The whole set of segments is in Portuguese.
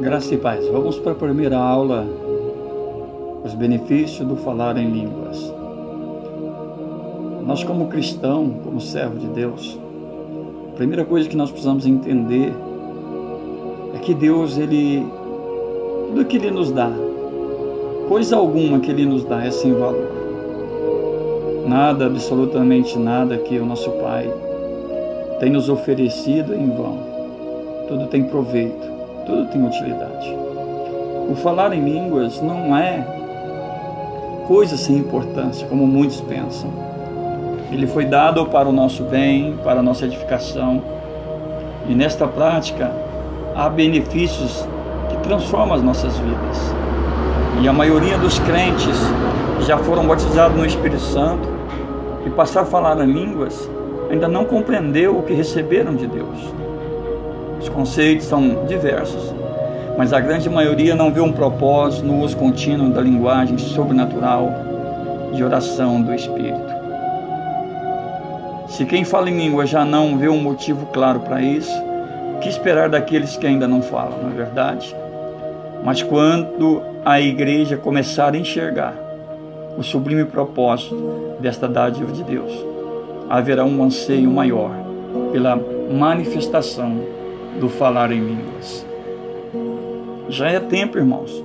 Graça e paz. Vamos para a primeira aula, os benefícios do falar em línguas. Nós, como cristão, como servo de Deus, a primeira coisa que nós precisamos entender é que Deus, Ele, tudo que Ele nos dá, coisa alguma que Ele nos dá é sem valor. Nada, absolutamente nada que o nosso Pai tem nos oferecido em vão. Tudo tem proveito, tudo tem utilidade. O falar em línguas não é coisa sem importância, como muitos pensam. Ele foi dado para o nosso bem, para a nossa edificação. E nesta prática há benefícios que transformam as nossas vidas. E a maioria dos crentes já foram batizados no Espírito Santo e passaram a falar em línguas ainda não compreendeu o que receberam de Deus. Os conceitos são diversos, mas a grande maioria não vê um propósito no uso contínuo da linguagem sobrenatural de oração do Espírito. Se quem fala em língua já não vê um motivo claro para isso, que esperar daqueles que ainda não falam, não é verdade? Mas quando a igreja começar a enxergar o sublime propósito desta dádiva de Deus, haverá um anseio maior pela manifestação do falar em línguas. Já é tempo, irmãos,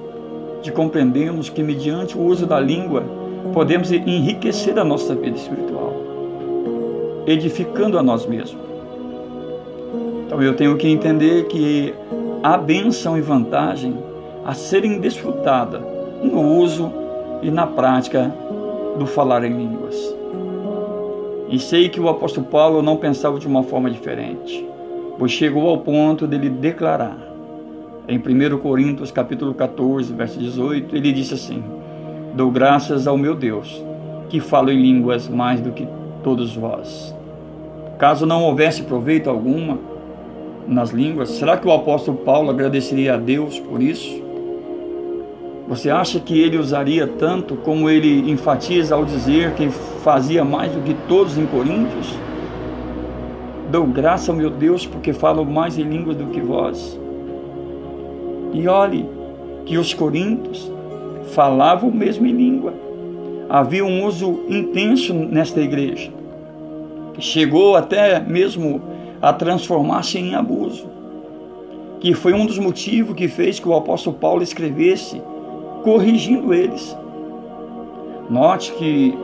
de compreendermos que, mediante o uso da língua, podemos enriquecer a nossa vida espiritual, edificando a nós mesmos. Então eu tenho que entender que há bênção e vantagem a serem desfrutadas no uso e na prática do falar em línguas. E sei que o apóstolo Paulo não pensava de uma forma diferente, pois chegou ao ponto dele declarar. Em 1 Coríntios capítulo 14, verso 18, ele disse assim: Dou graças ao meu Deus, que falo em línguas mais do que todos vós. Caso não houvesse proveito alguma nas línguas, será que o apóstolo Paulo agradeceria a Deus por isso? Você acha que ele usaria tanto como ele enfatiza ao dizer que fazia mais do que todos em Coríntios? Dou graça ao meu Deus porque falo mais em línguas do que vós. E olhe que os coríntios falavam mesmo em língua. Havia um uso intenso nesta igreja, chegou até mesmo a transformar-se em abuso, que foi um dos motivos que fez que o apóstolo Paulo escrevesse corrigindo eles. Note que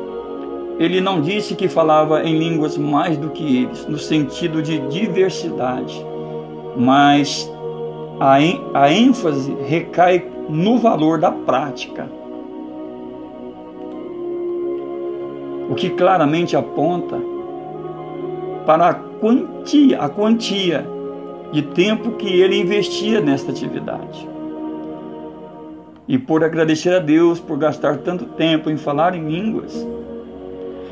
ele não disse que falava em línguas mais do que eles, no sentido de diversidade, mas a, a ênfase recai no valor da prática. O que claramente aponta para a quantia, a quantia de tempo que ele investia nesta atividade. E por agradecer a Deus por gastar tanto tempo em falar em línguas,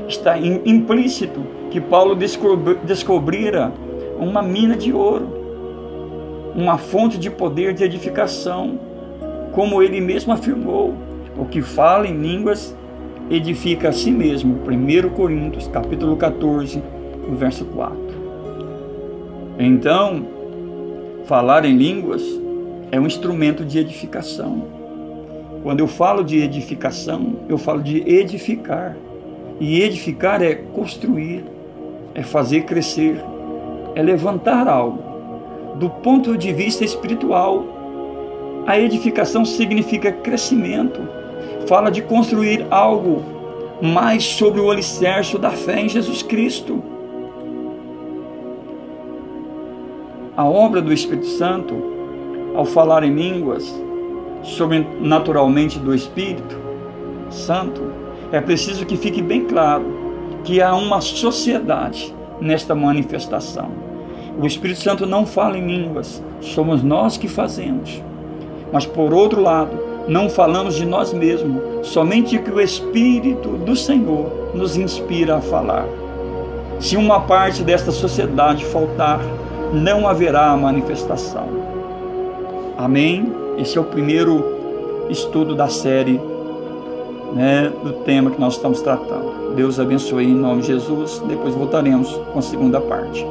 está implícito que Paulo descobrira uma mina de ouro, uma fonte de poder de edificação, como ele mesmo afirmou, o que fala em línguas edifica a si mesmo. 1 Coríntios, capítulo 14, verso 4. Então, falar em línguas é um instrumento de edificação. Quando eu falo de edificação, eu falo de edificar. E edificar é construir, é fazer crescer, é levantar algo. Do ponto de vista espiritual, a edificação significa crescimento, fala de construir algo mais sobre o alicerce da fé em Jesus Cristo. A obra do Espírito Santo, ao falar em línguas, sobrenaturalmente do Espírito Santo, é preciso que fique bem claro que há uma sociedade nesta manifestação. O Espírito Santo não fala em línguas, somos nós que fazemos. Mas por outro lado, não falamos de nós mesmos, somente que o Espírito do Senhor nos inspira a falar. Se uma parte desta sociedade faltar, não haverá manifestação. Amém? Esse é o primeiro estudo da série né, do tema que nós estamos tratando. Deus abençoe em nome de Jesus. Depois voltaremos com a segunda parte.